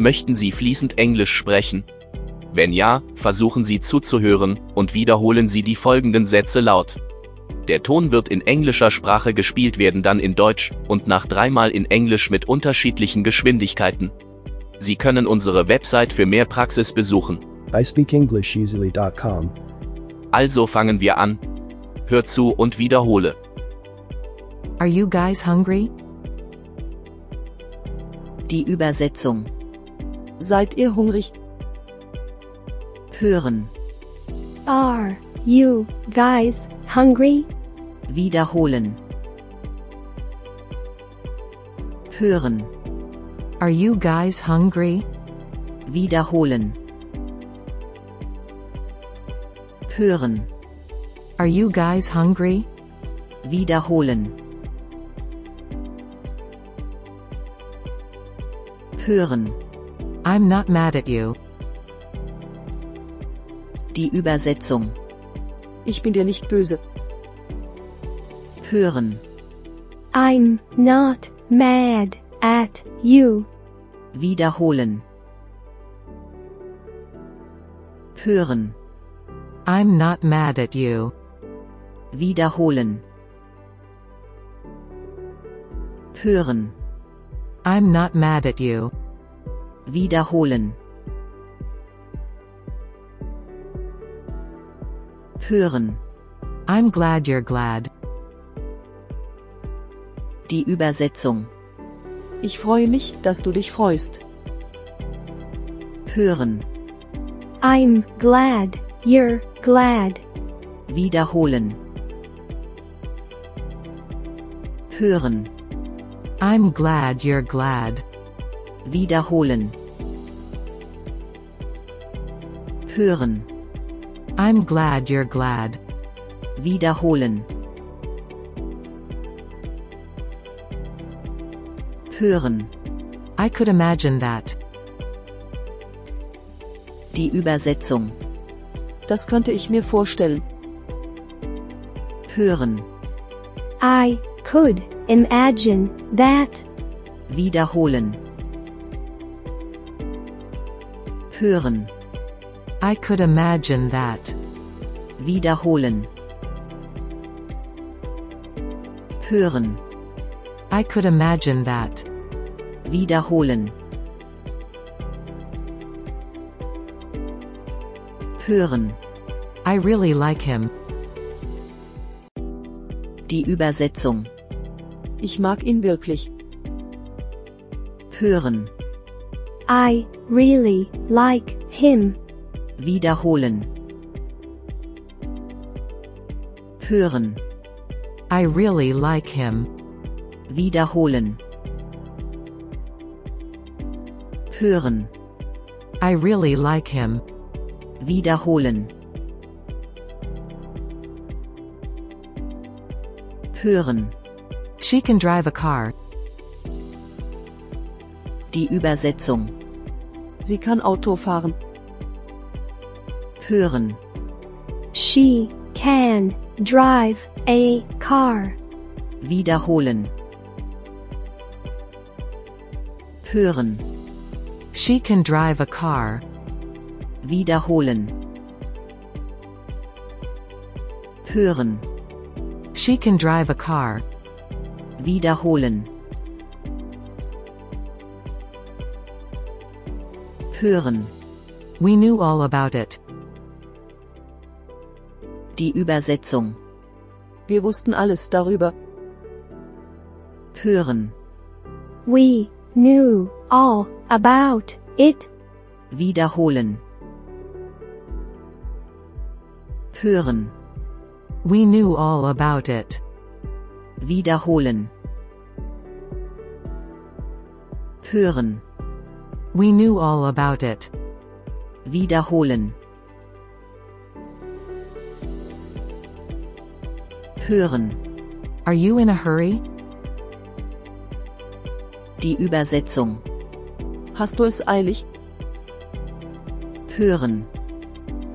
Möchten Sie fließend Englisch sprechen? Wenn ja, versuchen Sie zuzuhören und wiederholen Sie die folgenden Sätze laut. Der Ton wird in englischer Sprache gespielt werden, dann in Deutsch und nach dreimal in Englisch mit unterschiedlichen Geschwindigkeiten. Sie können unsere Website für mehr Praxis besuchen. ispeakenglisheasily.com. Also fangen wir an. Hör zu und wiederhole. Are you guys hungry? Die Übersetzung. Seid ihr hungrig? Hören. Are you guys hungry? Wiederholen. Hören. Are you guys hungry? Wiederholen. Hören. Are you guys hungry? Wiederholen. Hören. I'm not mad at you. Die Übersetzung. Ich bin dir nicht böse. Hören. I'm not mad at you. Wiederholen. Hören. I'm not mad at you. Wiederholen. Hören. I'm not mad at you. Wiederholen. Hören. I'm glad you're glad. Die Übersetzung. Ich freue mich, dass du dich freust. Hören. I'm glad you're glad. Wiederholen. Hören. I'm glad you're glad. Wiederholen. Hören. I'm glad you're glad. Wiederholen. Hören. I could imagine that. Die Übersetzung. Das könnte ich mir vorstellen. Hören. I could imagine that. Wiederholen. Hören. I could imagine that. Wiederholen. Hören. I could imagine that. Wiederholen. Hören. I really like him. Die Übersetzung. Ich mag ihn wirklich. Hören. I really like him. Wiederholen. Hören. I really like him. Wiederholen. Hören. I really like him. Wiederholen. Hören. She can drive a car. Die Übersetzung. Sie kann Auto fahren. Hören. She can drive a car. Wiederholen. Hören. She can drive a car. Wiederholen. Hören. She can drive a car. Wiederholen. Hören. We knew all about it. Die Übersetzung. Wir wussten alles darüber. Hören. We knew all about it. Wiederholen. Hören. We knew all about it. Wiederholen. Hören. We knew all about it. Wiederholen. Hören. Are you in a hurry? Die Übersetzung. Hast du es eilig? Hören.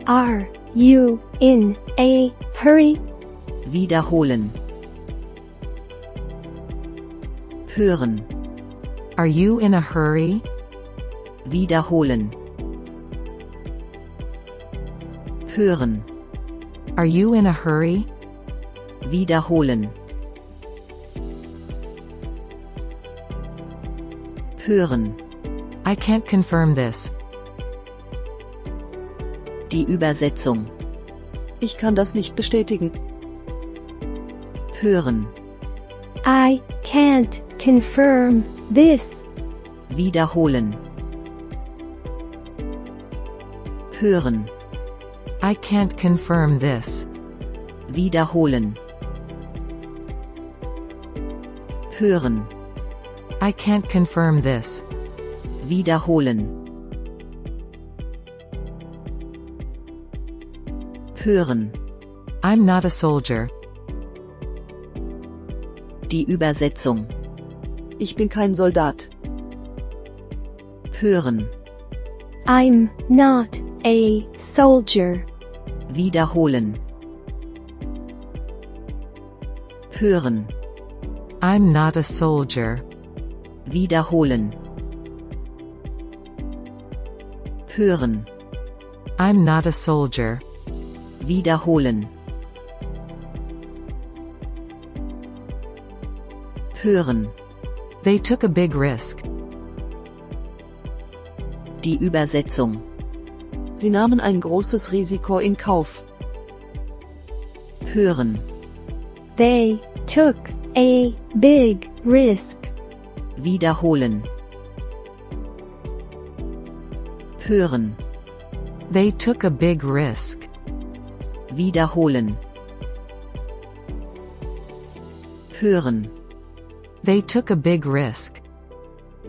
Are you in a hurry? Wiederholen. Hören. Are you in a hurry? Wiederholen. Hören. Are you in a hurry? Wiederholen. Hören. I can't confirm this. Die Übersetzung. Ich kann das nicht bestätigen. Hören. I can't confirm this. Wiederholen. Hören. I can't confirm this. Wiederholen. Hören. I can't confirm this. Wiederholen. Hören. I'm not a soldier. Die Übersetzung. Ich bin kein Soldat. Hören. I'm not a soldier. Wiederholen. Hören. I'm not a soldier. Wiederholen. Hören. I'm not a soldier. Wiederholen. Hören. They took a big risk. Die Übersetzung. Sie nahmen ein großes Risiko in Kauf. Hören. They took a big risk. Wiederholen. Hören. They took a big risk. Wiederholen. Hören. They took a big risk.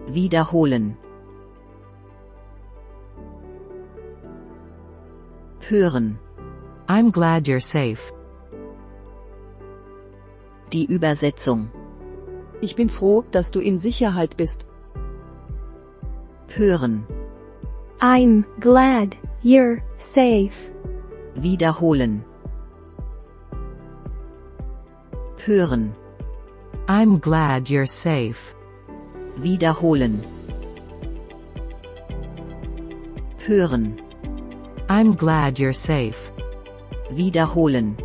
Wiederholen. Hören. I'm glad you're safe. Die Übersetzung. Ich bin froh, dass du in Sicherheit bist. Hören. I'm glad you're safe. Wiederholen. Hören. I'm glad you're safe. Wiederholen. Hören. I'm glad you're safe. Wiederholen.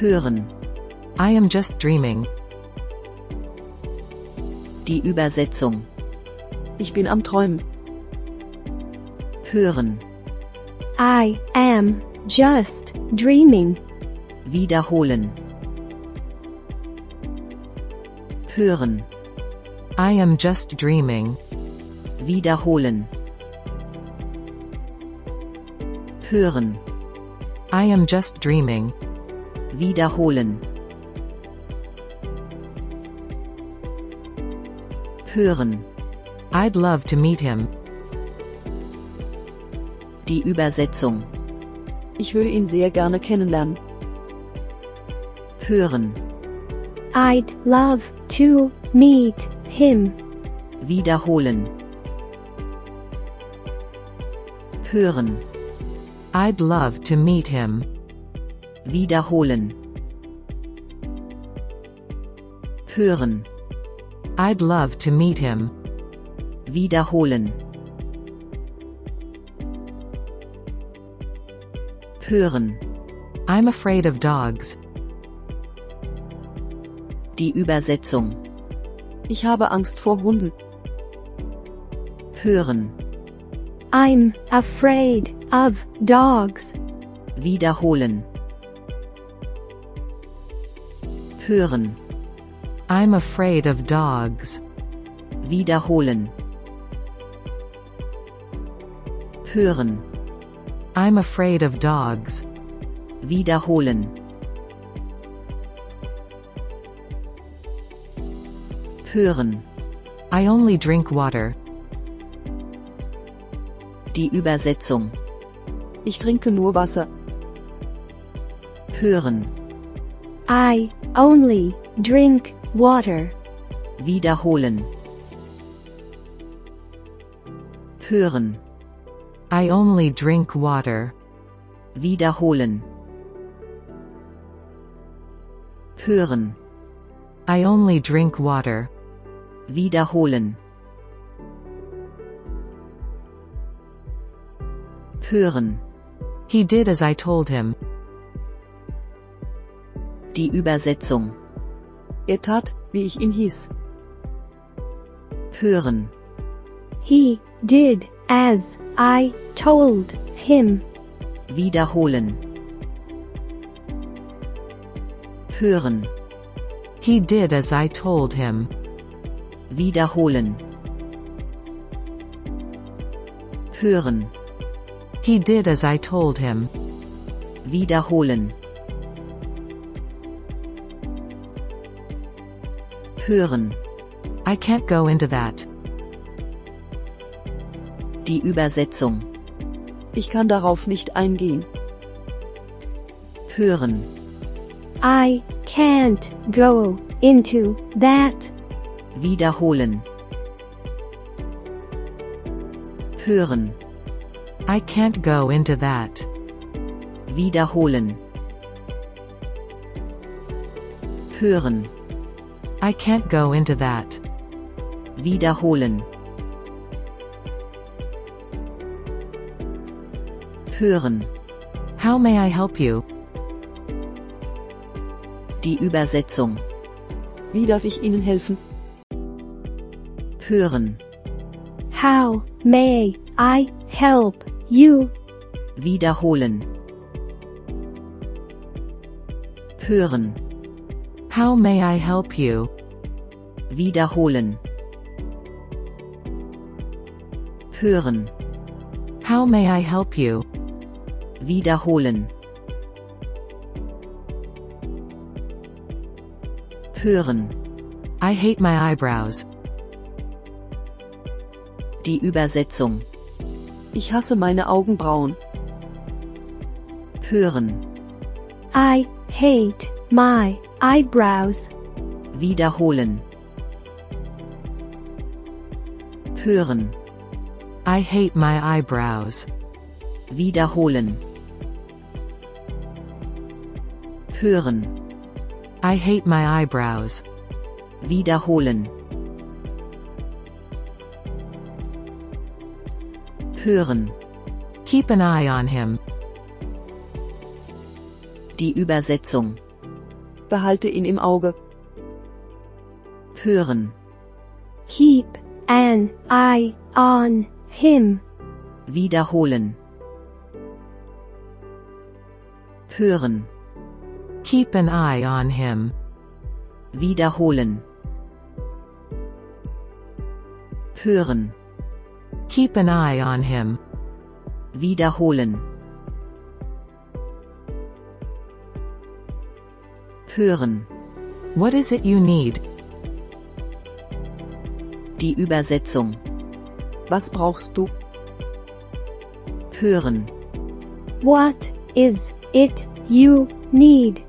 Hören. I am just dreaming. Die Übersetzung. Ich bin am Träumen. Hören. I am just dreaming. Wiederholen. Hören. I am just dreaming. Wiederholen. Hören. I am just dreaming. Wiederholen. Hören. I'd love to meet him. Die Übersetzung. Ich würde ihn sehr gerne kennenlernen. Hören. I'd love to meet him. Wiederholen. Hören. I'd love to meet him. Wiederholen. Hören. I'd love to meet him. Wiederholen. Hören. I'm afraid of dogs. Die Übersetzung. Ich habe Angst vor Hunden. Hören. I'm afraid of dogs. Wiederholen. Hören. I'm afraid of dogs. Wiederholen. Hören. I'm afraid of dogs. Wiederholen. Hören. I only drink water. Die Übersetzung. Ich trinke nur Wasser. Hören. I only drink water. Wiederholen. Hören. I only drink water. Wiederholen. Hören. I only drink water. Wiederholen. Hören. He did as I told him. Die Übersetzung. Er tat, wie ich ihn hieß. Hören. He did as I told him. Wiederholen. Hören. He did as I told him. Wiederholen. Hören. He did as I told him. Wiederholen. Hören. I can't go into that. Die Übersetzung. Ich kann darauf nicht eingehen. Hören. I can't go into that. Wiederholen. Hören. I can't go into that. Wiederholen. Hören. I can't go into that. Wiederholen. Hören. How may I help you? Die Übersetzung. Wie darf ich Ihnen helfen? Hören. How may I help you? Wiederholen. Hören. How may I help you? Wiederholen. Hören. How may I help you? Wiederholen. Hören. I hate my eyebrows. Die Übersetzung. Ich hasse meine Augenbrauen. Hören. I hate my eyebrows. Wiederholen. Hören. I hate my eyebrows. Wiederholen. Hören. I hate my eyebrows. Wiederholen. Hören. Keep an eye on him. Die Übersetzung. Behalte ihn im Auge. Hören. Keep an eye on him. Wiederholen. Hören. Keep an eye on him. Wiederholen. Hören. Keep an eye on him. Wiederholen. Hören. What is it you need? Die Übersetzung. Was brauchst du? Hören. What is it you need?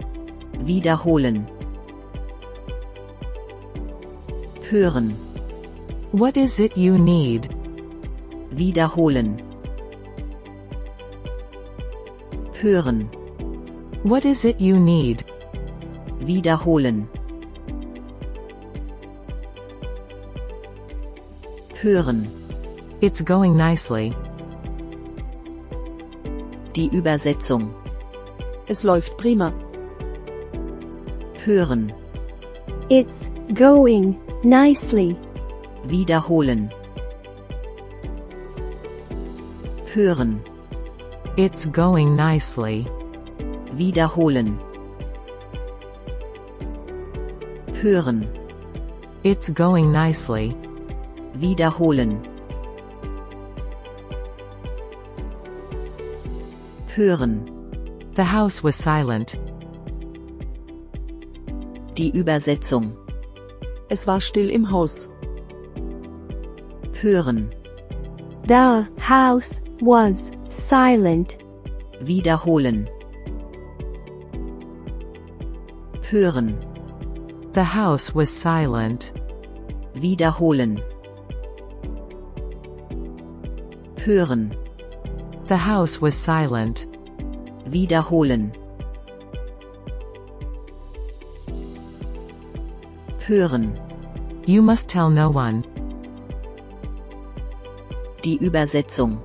Wiederholen. Hören. What is it you need? Wiederholen. Hören. What is it you need? Wiederholen. Hören. It's going nicely. Die Übersetzung. Es läuft prima. Hören. It's going nicely. Wiederholen. Hören. It's going nicely. Wiederholen. Hören. It's going nicely. Wiederholen. Hören. The house was silent. Die Übersetzung. Es war still im Haus. Hören. The house was silent. Wiederholen. Hören. The house was silent. Wiederholen. Hören. The house was silent. Wiederholen. Hören. You must tell no one. Die Übersetzung.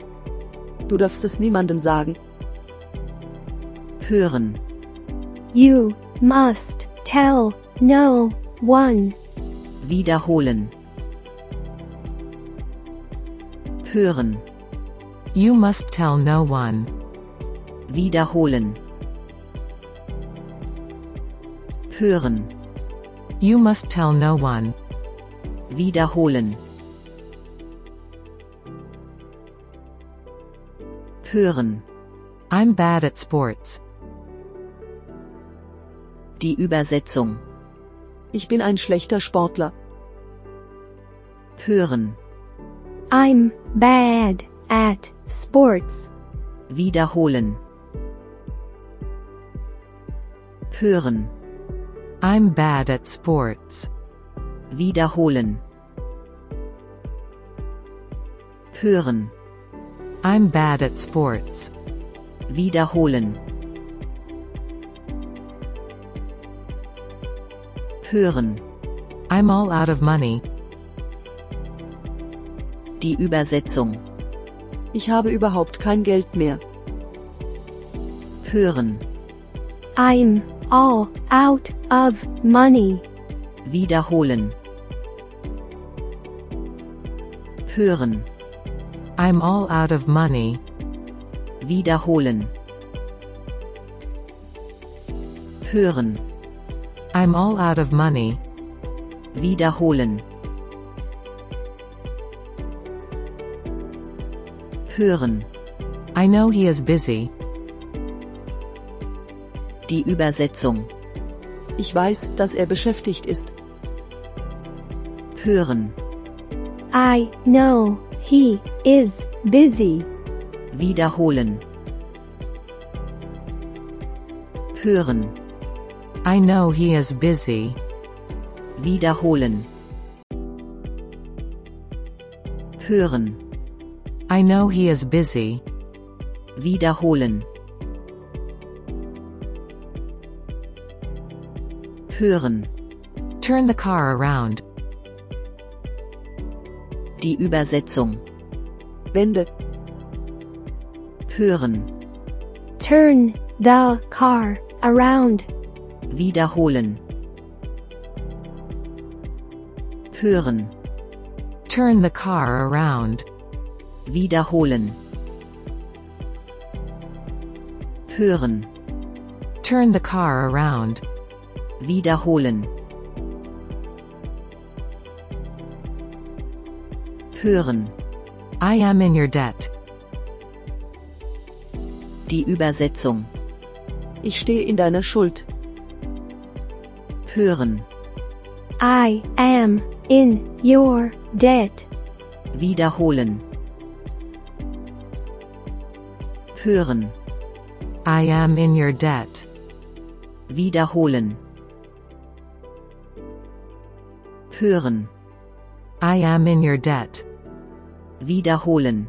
Du darfst es niemandem sagen. Hören. You must tell no one. Wiederholen. Hören. You must tell no one. Wiederholen. Hören. You must tell no one. Wiederholen. Hören. I'm bad at sports. Die Übersetzung. Ich bin ein schlechter Sportler. Hören. I'm bad at sports. Wiederholen. Hören. I'm bad at sports. Wiederholen. Hören. I'm bad at sports. Wiederholen. Hören. I'm all out of money. Die Übersetzung. Ich habe überhaupt kein Geld mehr. Hören. I'm all out of money. Wiederholen. Hören. I'm all out of money. Wiederholen. Hören. I'm all out of money. Wiederholen. Hören. I know he is busy. Die Übersetzung. Ich weiß, dass er beschäftigt ist. Hören. I know he is busy. Wiederholen. Hören. I know he is busy. Wiederholen. Hören. I know he is busy. Wiederholen. Hören. Turn the car around. Die Übersetzung. Wende. Hören. Turn the car around. Wiederholen. Hören. Turn the car around. Wiederholen. Hören. Turn the car around. Wiederholen. Hören. I am in your debt. Die Übersetzung. Ich stehe in deiner Schuld. Hören. I am in your debt. Wiederholen. Hören. I am in your debt. Wiederholen. Hören. I am in your debt. Wiederholen.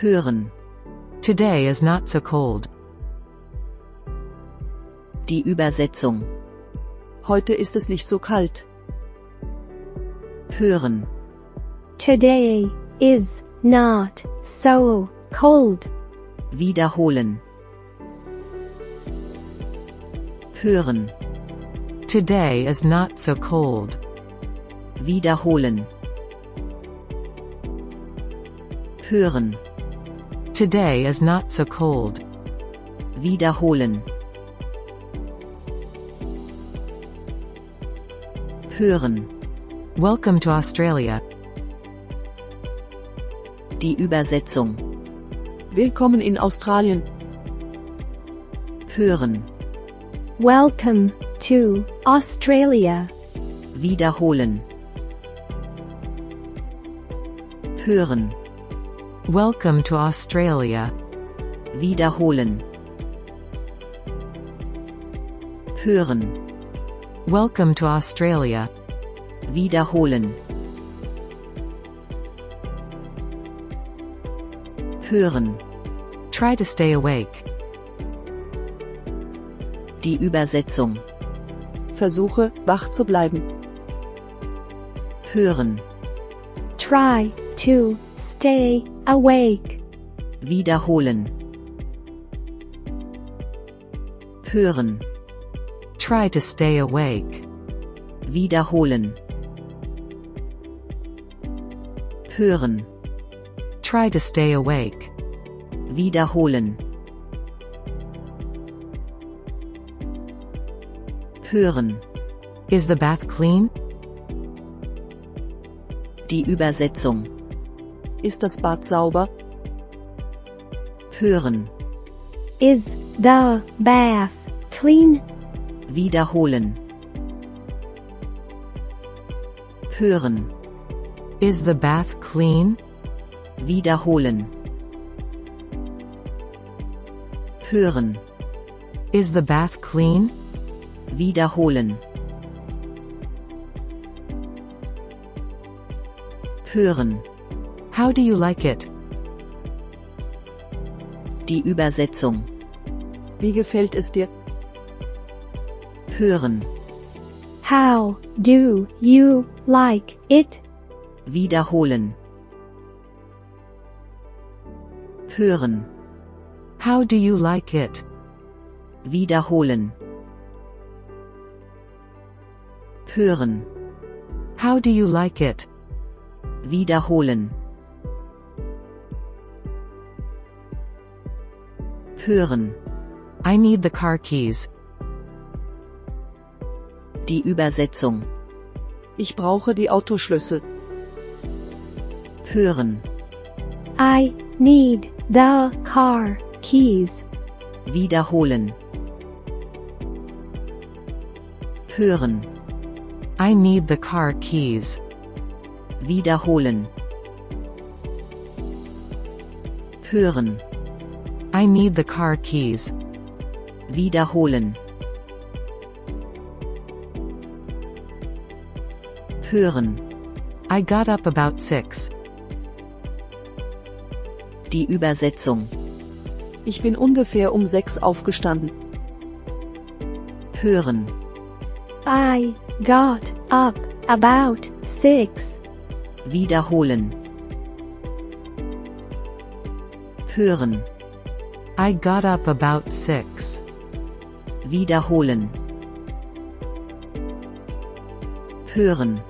Hören. Today is not so cold. Die Übersetzung. Heute ist es nicht so kalt. Hören. Today is not so cold. Wiederholen. Hören. Today is not so cold. Wiederholen. Hören. Today is not so cold. Wiederholen. Hören. Welcome to Australia. Die Übersetzung. Willkommen in Australien. Hören. Welcome to Australia. Wiederholen. Hören. Welcome to Australia. Wiederholen. Hören. Welcome to Australia. Wiederholen. Hören. Try to stay awake. Die Übersetzung. Versuche, wach zu bleiben. Hören. Try to stay awake. Wiederholen. Hören. Try to stay awake. Wiederholen. Hören. Try to stay awake. Wiederholen. Hören. Is the bath clean? Die Übersetzung. Ist das Bad sauber? Hören. Is the bath clean? Wiederholen. Hören. Is the bath clean? Wiederholen. Hören. Is the bath clean? Wiederholen. Hören. How do you like it? Die Übersetzung. Wie gefällt es dir? Hören. How do you like it? Wiederholen. Hören. How do you like it? Wiederholen. Hören. How do you like it? Wiederholen. Hören. I need the car keys. Die Übersetzung. Ich brauche die Autoschlüssel. Hören. I need the car keys. Wiederholen. Hören. I need the car keys. Wiederholen. Hören. I need the car keys. Wiederholen. Hören. I got up about six. Die Übersetzung. Ich bin ungefähr um sechs aufgestanden. Hören. I got up about six. Wiederholen. Hören. I got up about six. Wiederholen. Hören.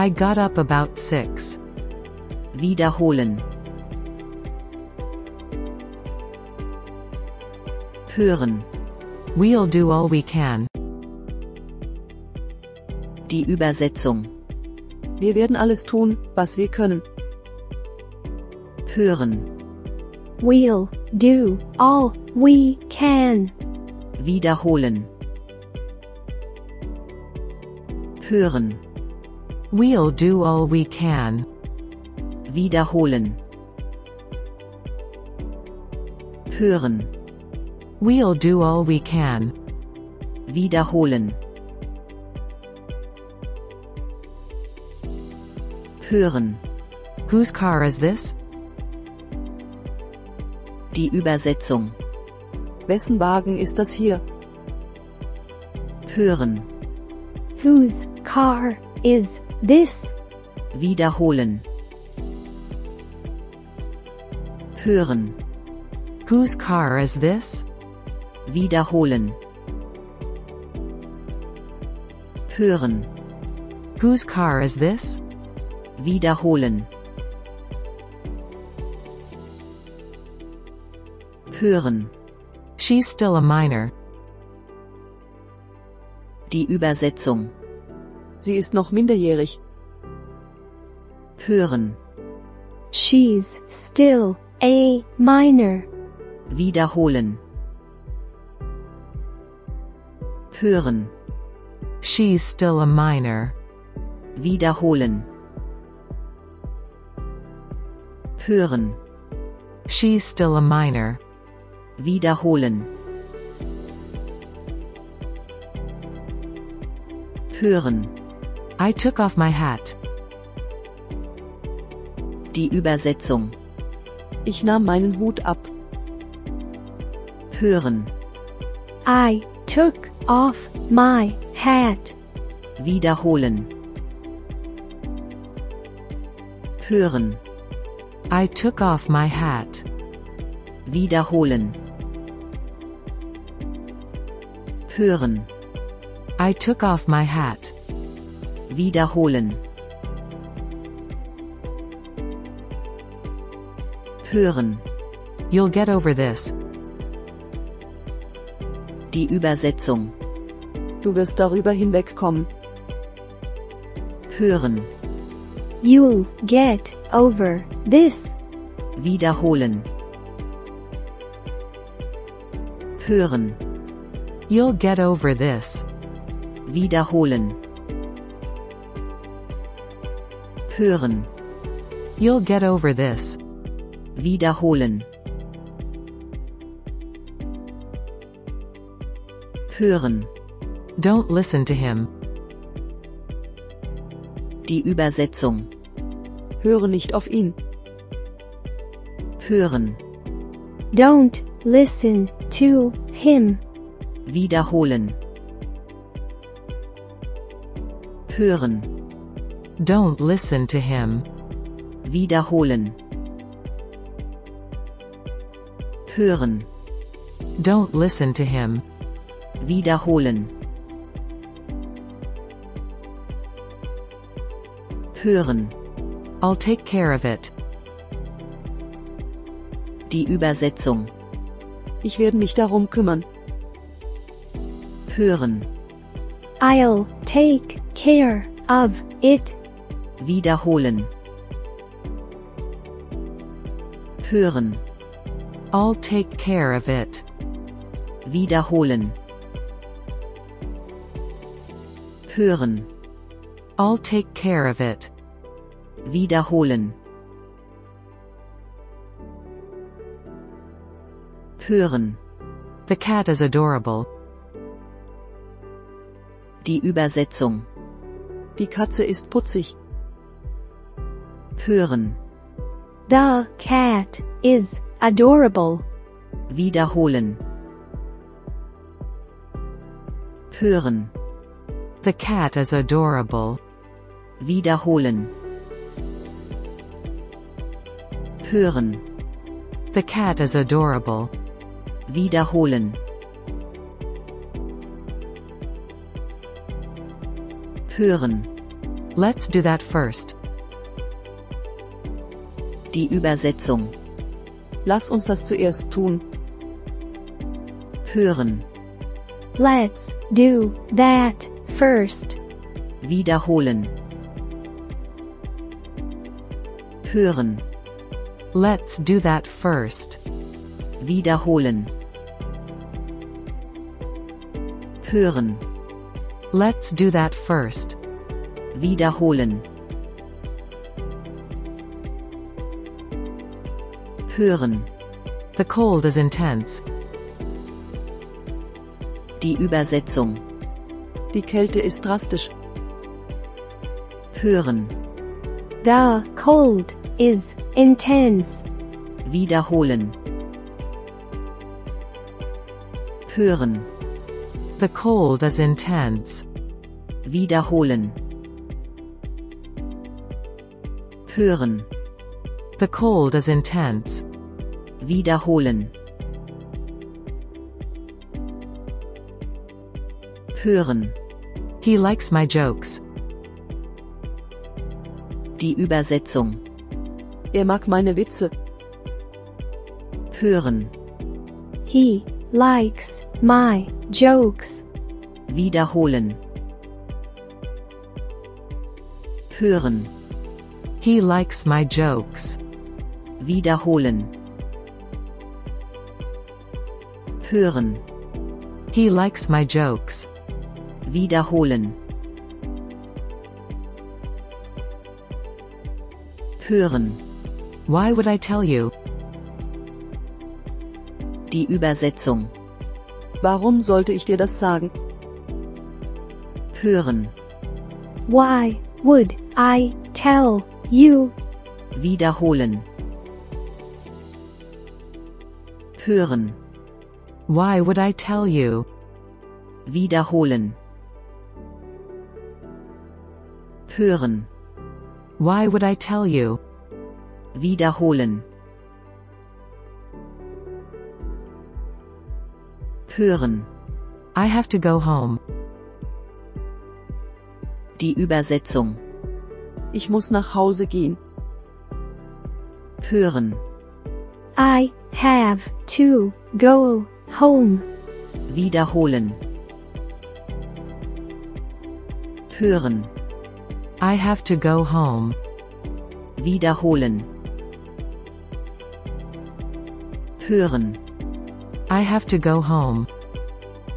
I got up about six. Wiederholen. Hören. We'll do all we can. Die Übersetzung. Wir werden alles tun, was wir können. Hören. We'll do all we can. Wiederholen. Hören. We'll do all we can. Wiederholen. Hören. We'll do all we can. Wiederholen. Hören. Whose car is this? Die Übersetzung. Wessen Wagen ist das hier? Hören. Whose car is this? Wiederholen. Hören. Whose car is this? Wiederholen. Hören. Whose car is this? Wiederholen. Hören. She's still a minor. Die Übersetzung. Sie ist noch minderjährig. Hören. She's still a minor. Wiederholen. Hören. She's still a minor. Wiederholen. Hören. She's still a minor. Wiederholen. Hören. I took off my hat. Die Übersetzung. Ich nahm meinen Hut ab. Hören. I took off my hat. Wiederholen. Hören. I took off my hat. Wiederholen. Hören. I took off my hat. Wiederholen. Hören. You'll get over this. Die Übersetzung. Du wirst darüber hinwegkommen. Hören. You'll get over this. Wiederholen. Hören. You'll get over this. Wiederholen. Hören. You'll get over this. Wiederholen. Hören. Don't listen to him. Die Übersetzung. Höre nicht auf ihn. Hören. Don't listen to him. Wiederholen. Hören. Don't listen to him. Wiederholen. Hören. Don't listen to him. Wiederholen. Hören. I'll take care of it. Die Übersetzung. Ich werde mich darum kümmern. Hören. I'll take care of it. Wiederholen. Hören. I'll take care of it. Wiederholen. Hören. I'll take care of it. Wiederholen. Hören. The cat is adorable. Die Übersetzung. Die Katze ist putzig. Hören. The cat is adorable. Wiederholen. Hören. The cat is adorable. Wiederholen. Hören. The cat is adorable. Wiederholen. Hören. Let's do that first. Die Übersetzung. Lass uns das zuerst tun. Hören. Let's do that first. Wiederholen. Hören. Let's do that first. Wiederholen. Hören. Let's do that first. Wiederholen. Hören. The cold is intense. Die Übersetzung. Die Kälte ist drastisch. Hören. The cold is intense. Wiederholen. Hören. The cold is intense. Wiederholen. Hören. The cold is intense. Wiederholen. Hören. He likes my jokes. Die Übersetzung. Er mag meine Witze. Hören. He likes my jokes. Wiederholen. Hören. He likes my jokes. Wiederholen. Hören. He likes my jokes. Wiederholen. Hören. Why would I tell you? Die Übersetzung. Warum sollte ich dir das sagen? Hören. Why would I tell you? Wiederholen. Hören. Why would I tell you? Wiederholen. Hören. Why would I tell you? Wiederholen. Hören. I have to go home. Die Übersetzung. Ich muss nach Hause gehen. Hören. I have to go home. Wiederholen. Hören. I have to go home. Wiederholen. Hören. I have to go home.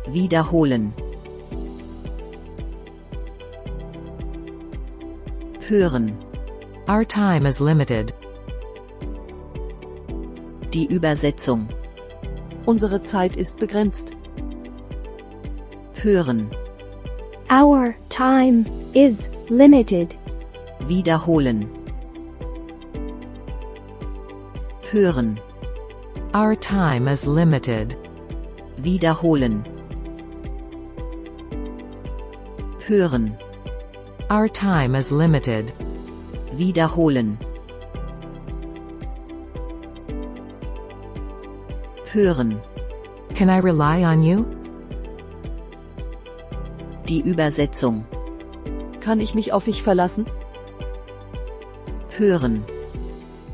Wiederholen. Hören. Our time is limited. Die Übersetzung. Unsere Zeit ist begrenzt. Hören. Our time is limited. Wiederholen. Hören. Our time is limited. Wiederholen. Hören. Our time is limited. Wiederholen. Hören. Can I rely on you? Die Übersetzung. Kann ich mich auf dich verlassen? Hören.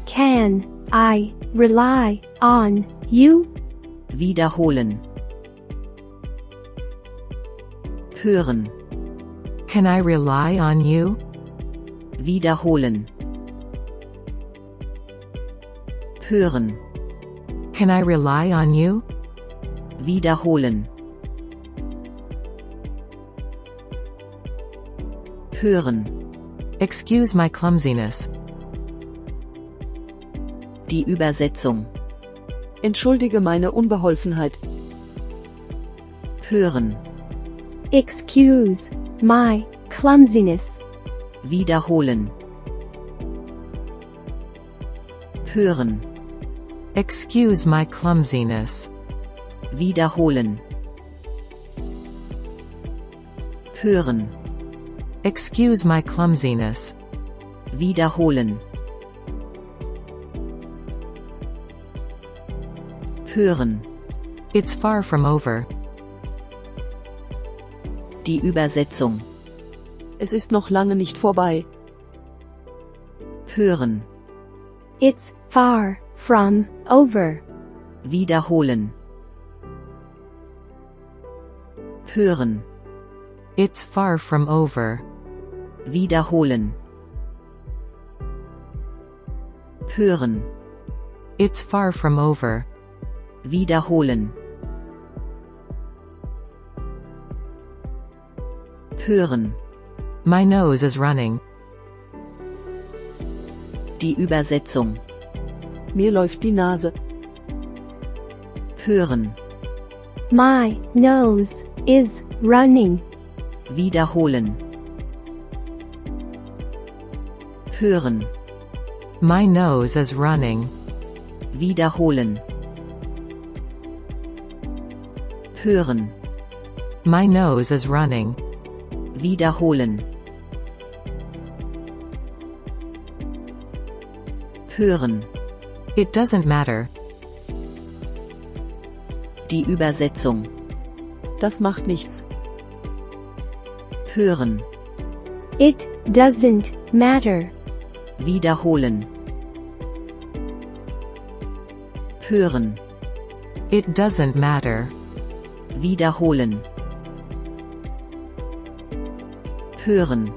Can I rely on you? Wiederholen. Hören. Can I rely on you? Wiederholen. Hören. Can I rely on you? Wiederholen. Hören. Excuse my clumsiness. Die Übersetzung. Entschuldige meine Unbeholfenheit. Hören. Excuse my clumsiness. Wiederholen. Hören. Excuse my clumsiness. Wiederholen. Hören. Excuse my clumsiness. Wiederholen. Hören. It's far from over. Die Übersetzung. Es ist noch lange nicht vorbei. Hören. It's far from over. Wiederholen. Hören. It's far from over. Wiederholen. Hören. It's far from over. Wiederholen. Hören. My nose is running. Die Übersetzung. Mir läuft die Nase. Hören. My nose is running. Wiederholen. Hören. My nose is running. Wiederholen. Hören. My nose is running. Wiederholen. Hören. It doesn't matter. Die Übersetzung. Das macht nichts. Hören. It doesn't matter. Wiederholen. Hören. It doesn't matter. Wiederholen. Hören.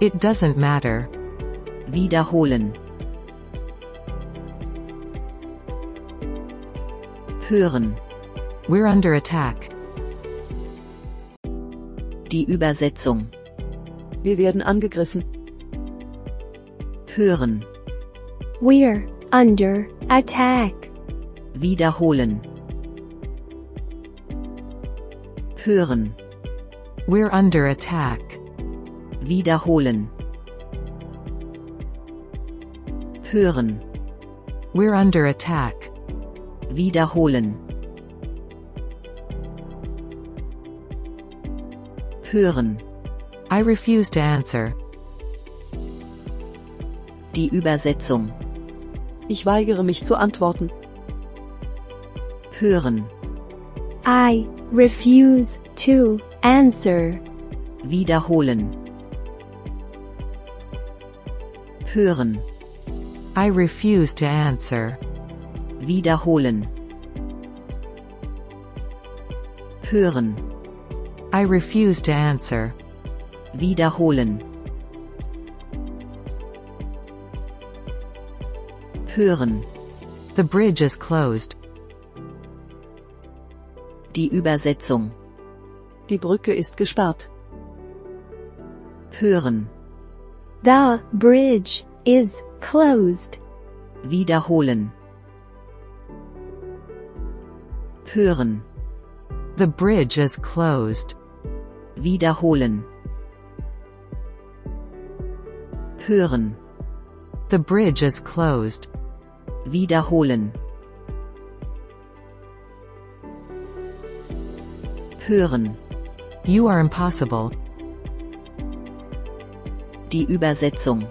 It doesn't matter. Wiederholen. Hören. We're under attack. Die Übersetzung. Wir werden angegriffen. Hören. We're under attack. Wiederholen. Hören. We're under attack. Wiederholen. Hören. We're under attack. Wiederholen. Hören. I refuse to answer. Die Übersetzung. Ich weigere mich zu antworten. Hören. I refuse to answer. Wiederholen. Hören. I refuse to answer. Wiederholen. Hören. I refuse to answer. Wiederholen. Hören. The bridge is closed. Die Übersetzung. Die Brücke ist gesperrt. Hören. The bridge is closed. Wiederholen. Hören. The bridge is closed. Wiederholen. Hören. The bridge is closed. Wiederholen. Hören. You are impossible. Die Übersetzung.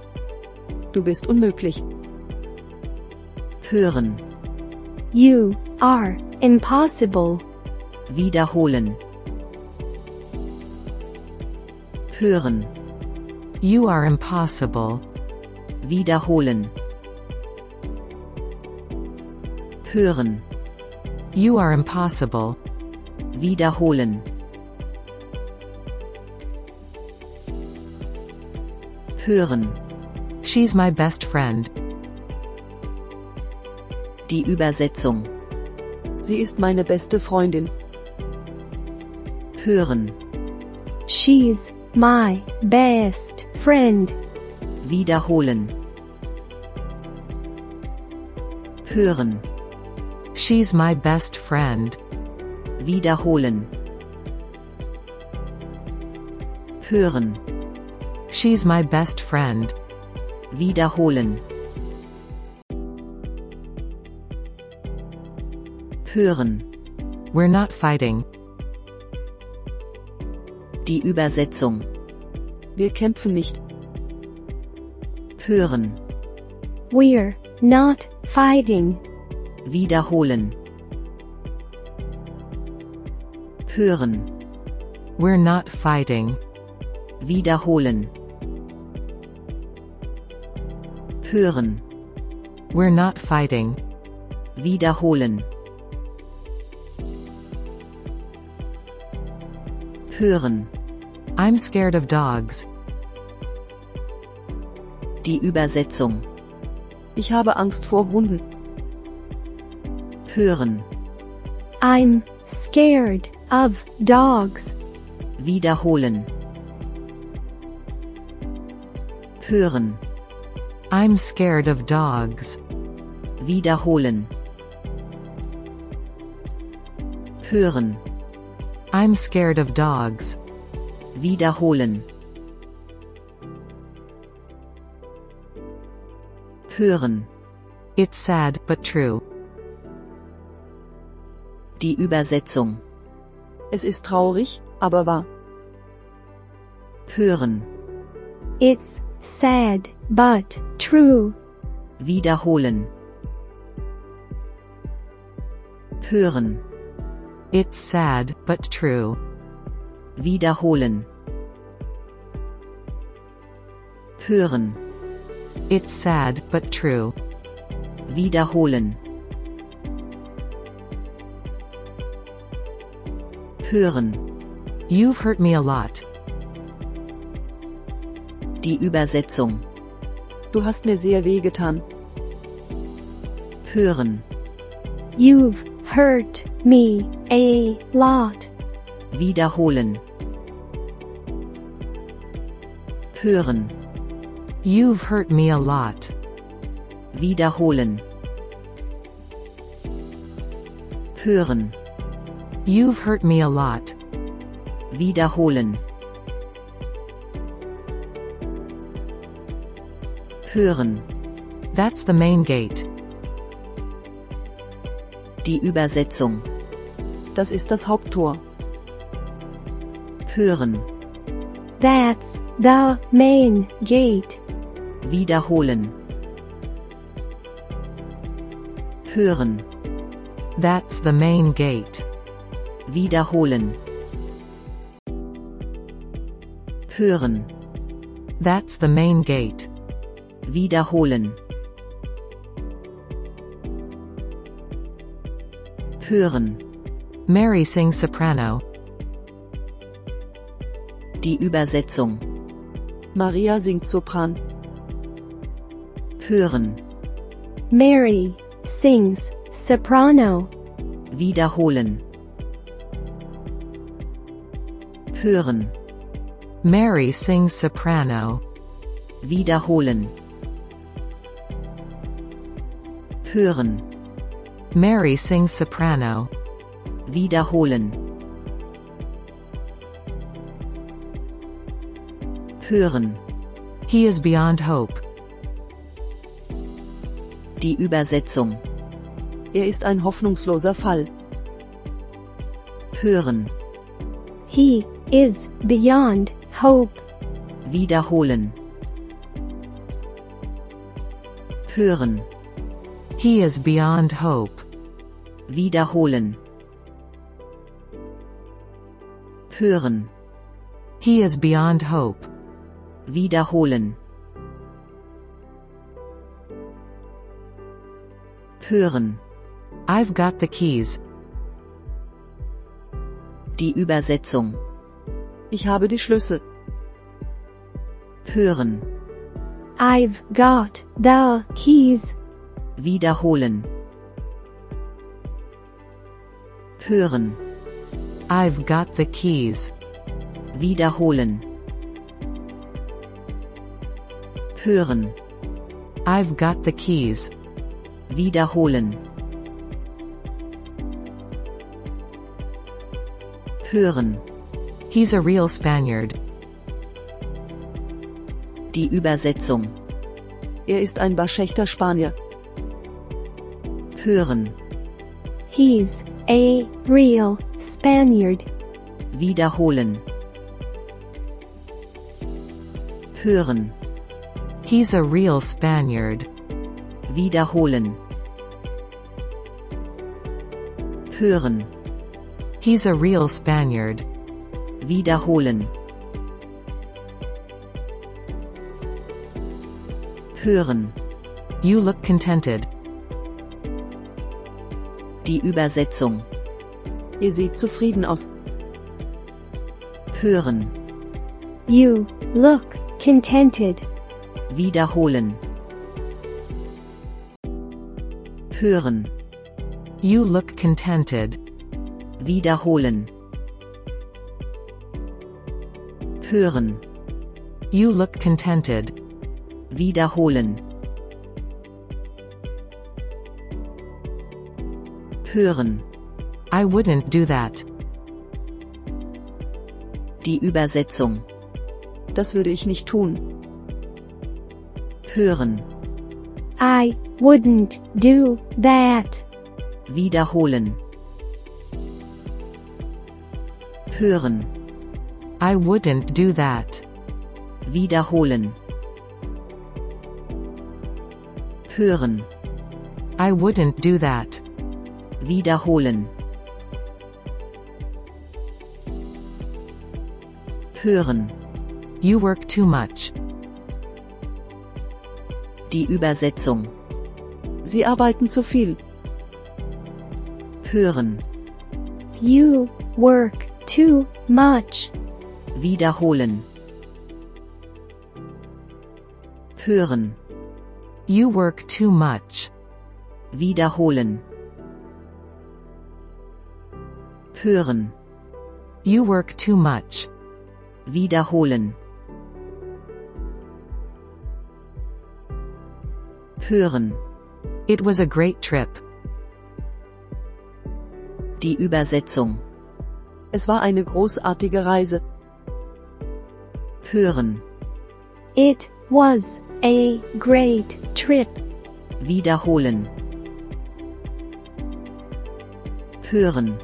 Du bist unmöglich. Hören. You are impossible. Wiederholen. Hören. You are impossible. Wiederholen. Hören. You are impossible. Wiederholen. Hören. She's my best friend. Die Übersetzung. Sie ist meine beste Freundin. Hören. She's my best friend. Wiederholen. Hören. She's my best friend. Wiederholen. Hören. She's my best friend. Wiederholen. Hören. We're not fighting. Die Übersetzung. Wir kämpfen nicht. Hören. We're not fighting. Wiederholen. Hören. We're not fighting. Wiederholen. Hören. We're not fighting. Wiederholen. Hören. I'm scared of dogs. Die Übersetzung. Ich habe Angst vor Hunden. Hören. I'm scared of dogs. Wiederholen. Hören. I'm scared of dogs. Wiederholen. Hören. I'm scared of dogs. Wiederholen. Hören. It's sad, but true. Die Übersetzung. Es ist traurig, aber wahr. Hören. It's sad, but true. Wiederholen. Hören. It's sad, but true. Wiederholen. Hören. It's sad, but true. Wiederholen. Hören. You've hurt me a lot. Die Übersetzung. Du hast mir sehr weh getan. Hören. You've hurt me a lot. Wiederholen. Hören. You've hurt me a lot. Wiederholen. Hören. You've hurt me a lot. Wiederholen. Hören. That's the main gate. Die Übersetzung. Das ist das Haupttor. Hören. That's the main gate. Wiederholen. Hören. That's the main gate. Wiederholen. Hören. That's the main gate. Wiederholen. Hören. Mary sings soprano. Die Übersetzung. Maria singt Sopran. Hören. Mary sings soprano. Wiederholen. Hören. Mary sings soprano. Wiederholen. Hören. Mary sings soprano. Wiederholen. Hören. He is beyond hope. Die Übersetzung. Er ist ein hoffnungsloser Fall. Hören. He is beyond hope. Wiederholen. Hören. He is beyond hope. Wiederholen. Hören. He is beyond hope. Wiederholen. Hören. I've got the keys. Die Übersetzung. Ich habe die Schlüssel. Hören. I've got the keys. Wiederholen. Hören. I've got the keys. Wiederholen. Hören. I've got the keys. Wiederholen. Hören. He's a real Spaniard. Die Übersetzung. Er ist ein waschechter Spanier. Hören. He's a real Spaniard. Wiederholen. Hören. He's a real Spaniard. Wiederholen. Hören. He's a real Spaniard. Wiederholen. Hören. You look contented. Die Übersetzung. Ihr seht zufrieden aus. Hören. You look contented. Wiederholen. Hören. You look contented. Wiederholen. Hören. You look contented. Wiederholen. Hören. I wouldn't do that. Die Übersetzung. Das würde ich nicht tun. Hören. I wouldn't do that. Wiederholen. Hören. I wouldn't do that. Wiederholen. Hören. I wouldn't do that. Wiederholen. Hören. You work too much. Die Übersetzung. Sie arbeiten zu viel. Hören. You work too much. Wiederholen. Hören. You work too much. Wiederholen. Hören. You work too much. Wiederholen. Hören. It was a great trip. Die Übersetzung. Es war eine großartige Reise. Hören. It was a great trip. Wiederholen. Hören.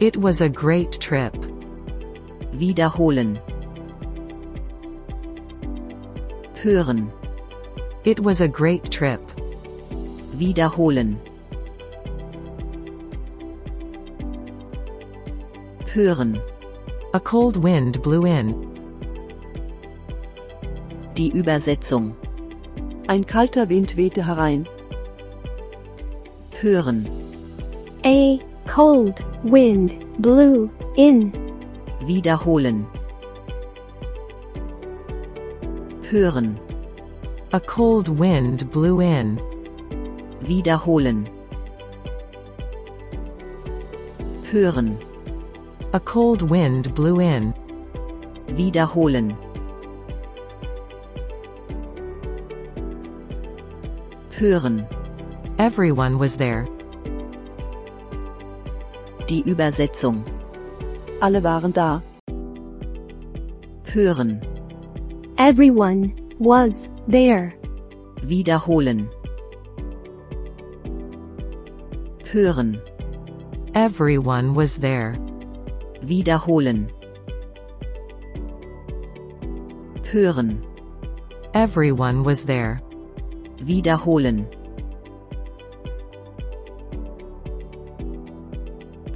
It was a great trip. Wiederholen. hören, It was a great trip. wiederholen. Hören, A cold wind blew in. die Übersetzung. Ein kalter Wind wehte herein. Hören, A cold wind blew in. wiederholen. Hören, A cold wind blew in. wiederholen. Hören, A cold wind blew in. wiederholen. Hören, Everyone was there. Die Übersetzung. Alle waren da. Hören, Everyone was there. wiederholen. Hören, Everyone was there. wiederholen. Hören, Everyone was there. wiederholen.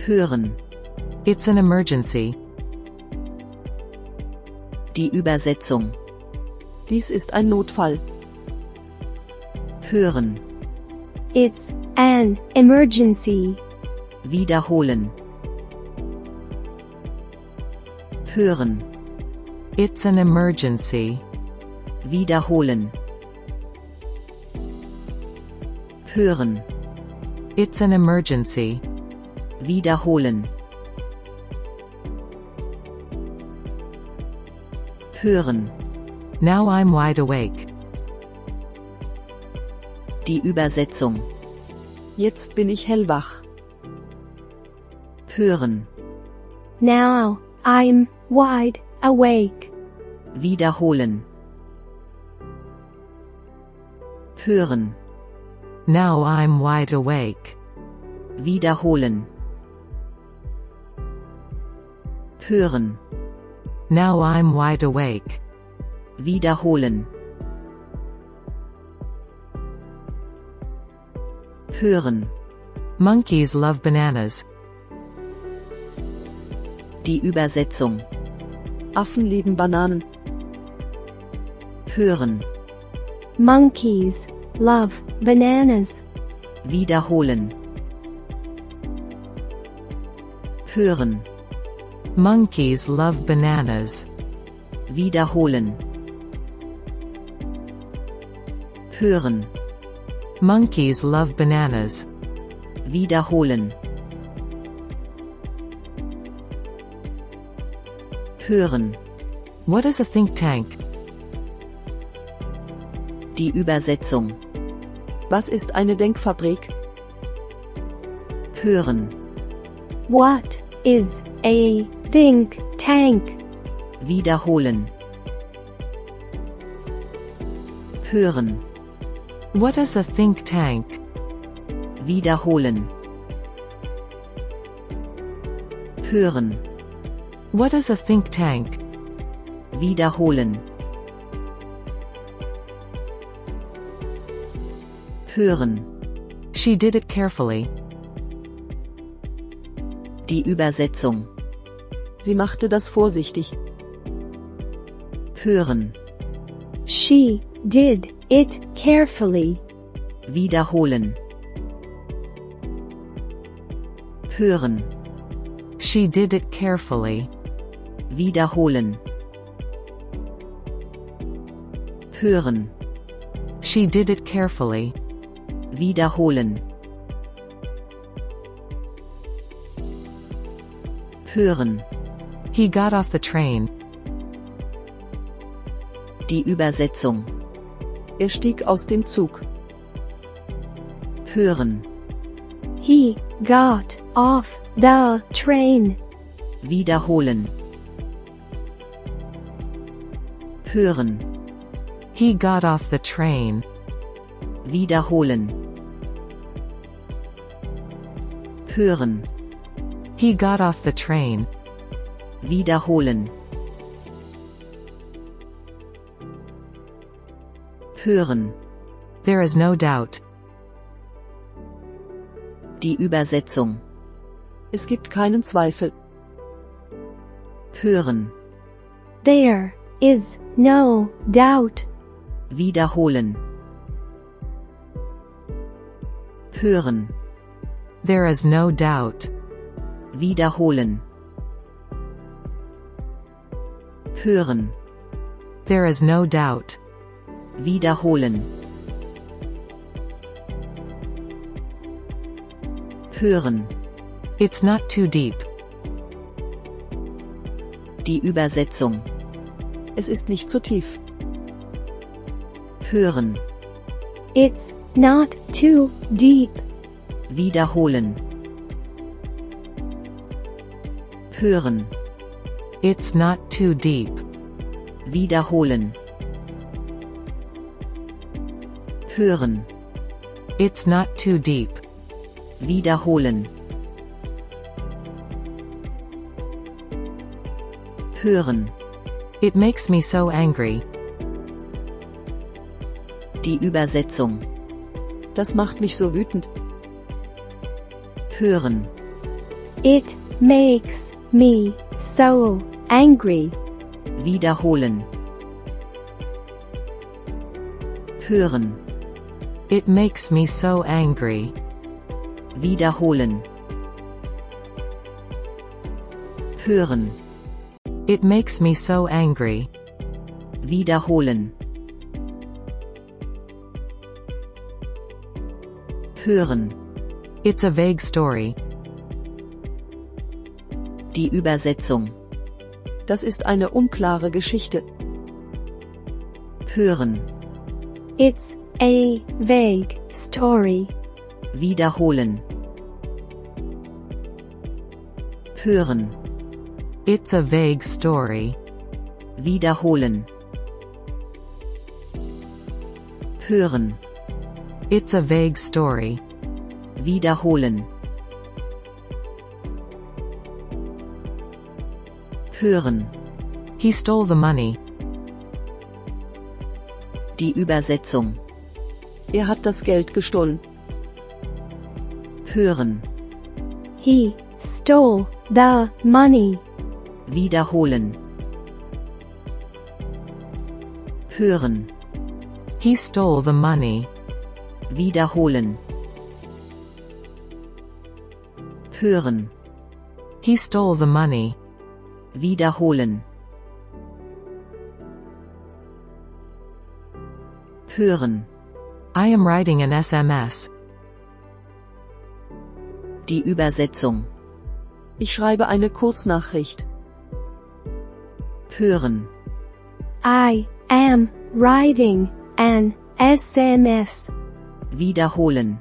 Hören, It's an emergency. die Übersetzung. Dies ist ein Notfall. Hören, It's an emergency. wiederholen. Hören, It's an emergency. wiederholen. Hören, It's an emergency. Wiederholen. Hören, Now I'm wide awake. die Übersetzung. Jetzt bin ich hellwach. Hören, Now I'm wide awake. wiederholen. Hören, Now I'm wide awake. wiederholen. Hören, Now I'm wide awake. wiederholen. Hören, Monkeys love bananas. die Übersetzung. Affen lieben Bananen. Hören, Monkeys love bananas. wiederholen. Hören, Monkeys love bananas. wiederholen. Hören, Monkeys love bananas. wiederholen. Hören, What is a think tank? die Übersetzung. Was ist eine Denkfabrik? Hören, What is a think tank? wiederholen. Hören, What is a think tank? wiederholen. Hören, What is a think tank? wiederholen. Hören, She did it carefully. die Übersetzung. Sie machte das vorsichtig. Hören, She did it carefully. wiederholen. Hören, She did it carefully. wiederholen. Hören, She did it carefully. wiederholen. Hören, He got off the train. die Übersetzung. Er stieg aus dem Zug. Hören, He got off the train. wiederholen. Hören, He got off the train. wiederholen. Hören, He got off the train. Wiederholen. hören, There is no doubt. die Übersetzung, Es gibt keinen Zweifel. hören, There is no doubt. wiederholen, hören, There is no doubt. wiederholen, hören, There is no doubt. wiederholen, hören, It's not too deep. die Übersetzung, Es ist nicht zu tief. hören, It's not too deep. wiederholen, hören, It's not too deep. wiederholen, hören, It's not too deep. wiederholen, hören, It makes me so angry. die Übersetzung, Das macht mich so wütend. hören, It makes me so angry. wiederholen, hören, It makes me so angry. wiederholen, hören, It makes me so angry. wiederholen, hören, It's a vague story. die Übersetzung, Das ist eine unklare Geschichte. hören, It's a vague story. wiederholen, hören, It's a vague story. wiederholen, hören, It's a vague story. wiederholen, hören, He stole the money. die Übersetzung, Er hat das Geld gestohlen. hören, He stole the money. wiederholen, hören, He stole the money. wiederholen, hören, He stole the money. Wiederholen, hören, I am writing an SMS. die Übersetzung, Ich schreibe eine Kurznachricht. hören, I am writing an SMS. wiederholen,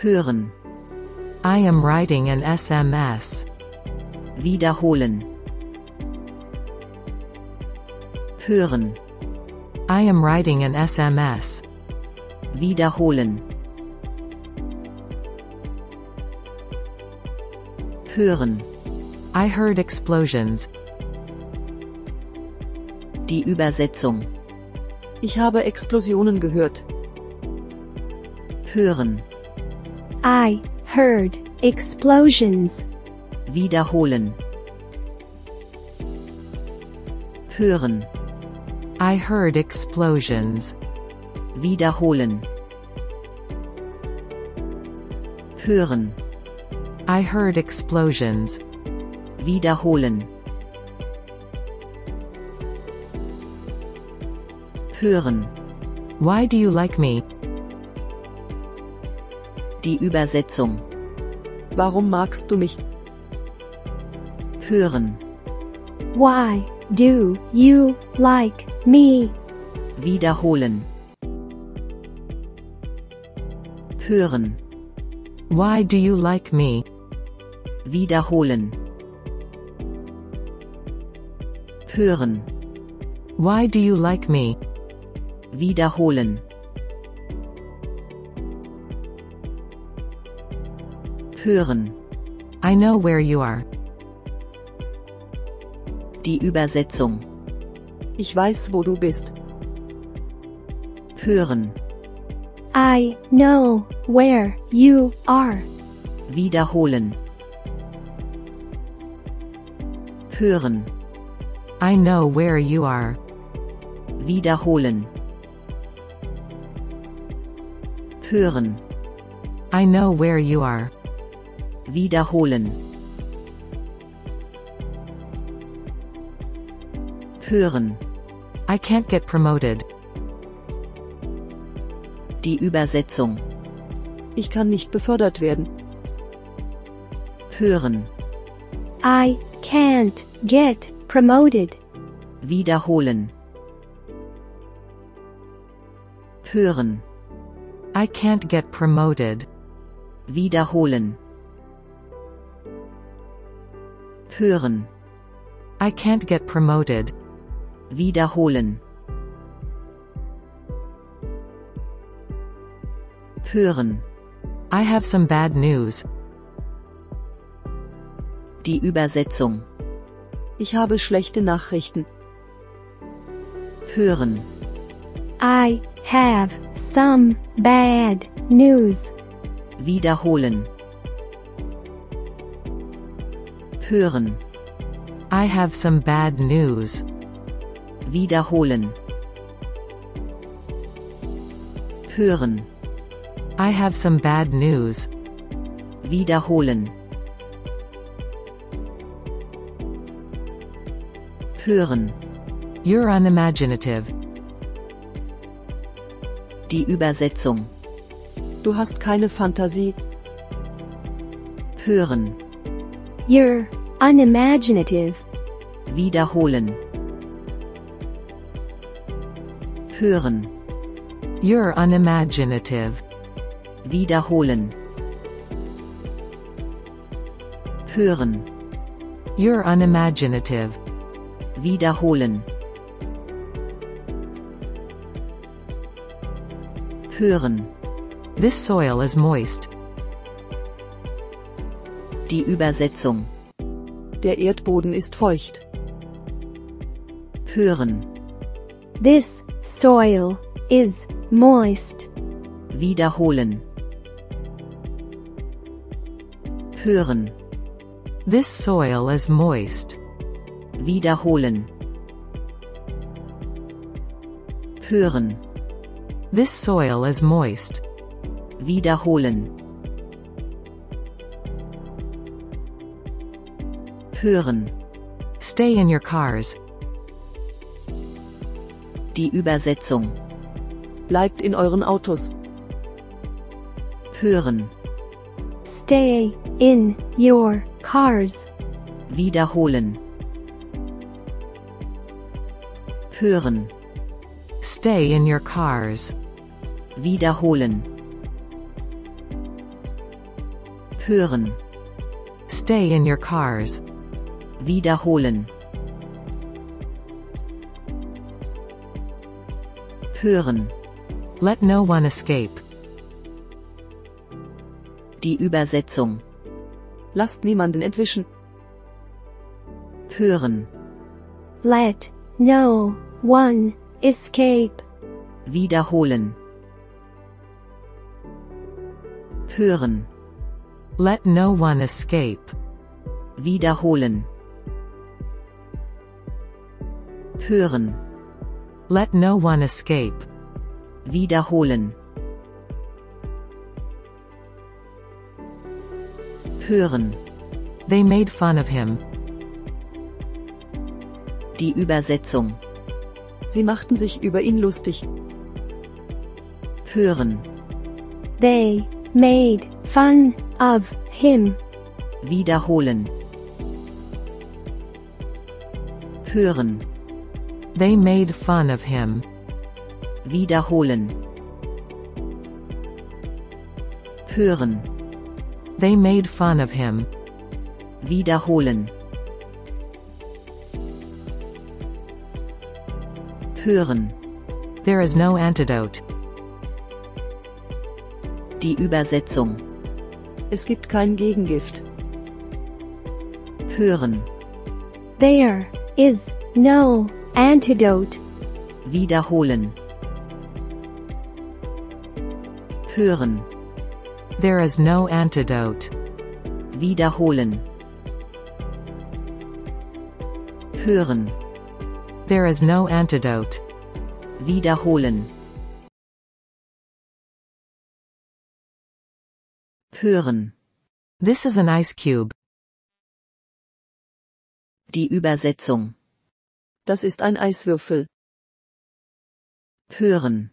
hören, I am writing an SMS. wiederholen, hören, I am writing an SMS. wiederholen, hören, I heard explosions. die Übersetzung, Ich habe Explosionen gehört. hören, I heard explosions. wiederholen, hören, I heard explosions. wiederholen, hören, I heard explosions. wiederholen, hören, Why do you like me? Die Übersetzung, Warum magst du mich? hören, Why do you like me? wiederholen, hören, Why do you like me? wiederholen, hören, Why do you like me? wiederholen, hören, I know where you are. die Übersetzung, Ich weiß, wo du bist. hören, I know where you are. wiederholen, hören, I know where you are. wiederholen, hören, I know where you are. Wiederholen, hören, I can't get promoted. die Übersetzung, Ich kann nicht befördert werden. hören, I can't get promoted. wiederholen, hören, I can't get promoted. wiederholen, hören, I can't get promoted. wiederholen, hören, I have some bad news. die Übersetzung, Ich habe schlechte Nachrichten. hören, I have some bad news. wiederholen, hören, I have some bad news. wiederholen, hören, I have some bad news. wiederholen, hören, You're unimaginative. die Übersetzung, Du hast keine Fantasie. hören, You're unimaginative. wiederholen, hören, You're unimaginative. wiederholen, hören, You're unimaginative. wiederholen, hören, This soil is moist. Die Übersetzung, Der Erdboden ist feucht. hören, This soil is moist. wiederholen, hören, This soil is moist. wiederholen, hören, This soil is moist. wiederholen, hören, Stay in your cars. die Übersetzung, Bleibt in euren Autos. hören, Stay in your cars. wiederholen, hören, Stay in your cars. wiederholen, hören, Stay in your cars. Wiederholen, hören, Let no one escape. die Übersetzung, Lasst niemanden entwischen. hören, Let no one escape. wiederholen, hören, Let no one escape. wiederholen, hören, Let no one escape. wiederholen, hören, They made fun of him. die Übersetzung, Sie machten sich über ihn lustig. hören, They made fun of him. wiederholen, hören, They made fun of him. wiederholen, hören, They made fun of him. wiederholen, hören, There is no antidote. die Übersetzung, Es gibt kein Gegengift. hören, There is no antidote, wiederholen. Hören, There is no antidote. wiederholen. Hören, There is no antidote. wiederholen. Hören, This is an ice cube. die Übersetzung. Das ist ein Eiswürfel. Hören,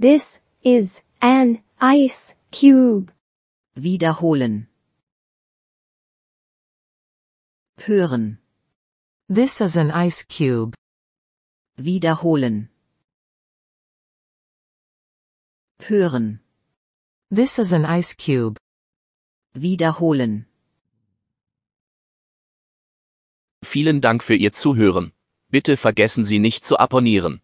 this is an ice cube, wiederholen. Hören, This is an ice cube. wiederholen. Hören, This is an ice cube. wiederholen. Vielen Dank für Ihr Zuhören. Bitte vergessen Sie nicht zu abonnieren.